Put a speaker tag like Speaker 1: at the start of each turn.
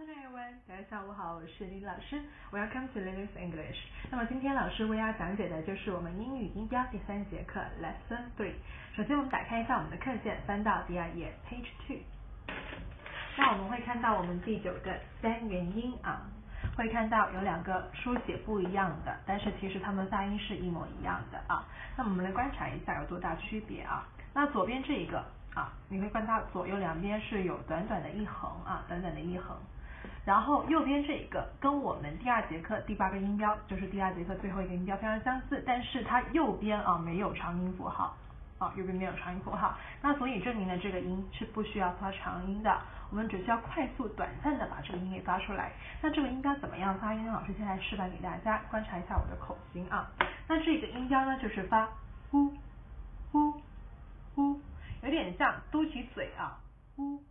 Speaker 1: afternoon, everyone. 大家下午好，我是李老师。Welcome to Lily's English. 那么今天老师为大家讲解的就是我们英语音标第三节课 Lesson Three。首先我们打开一下我们的课件，翻到第二页 Page Two。那我们会看到我们第九个三元音啊，会看到有两个书写不一样的，但是其实它们发音是一模一样的啊。那我们来观察一下有多大区别啊？那左边这一个。啊，你会看到左右两边是有短短的一横啊，短短的一横。然后右边这一个跟我们第二节课第八个音标，就是第二节课最后一个音标非常相似，但是它右边啊没有长音符号啊，右边没有长音符号。那所以证明了这个音是不需要发长音的，我们只需要快速短暂的把这个音给发出来。那这个音标怎么样发音呢？老师现在示范给大家，观察一下我的口型啊。那这个音标呢就是发呼呼呼。有点像嘟起嘴啊，呼。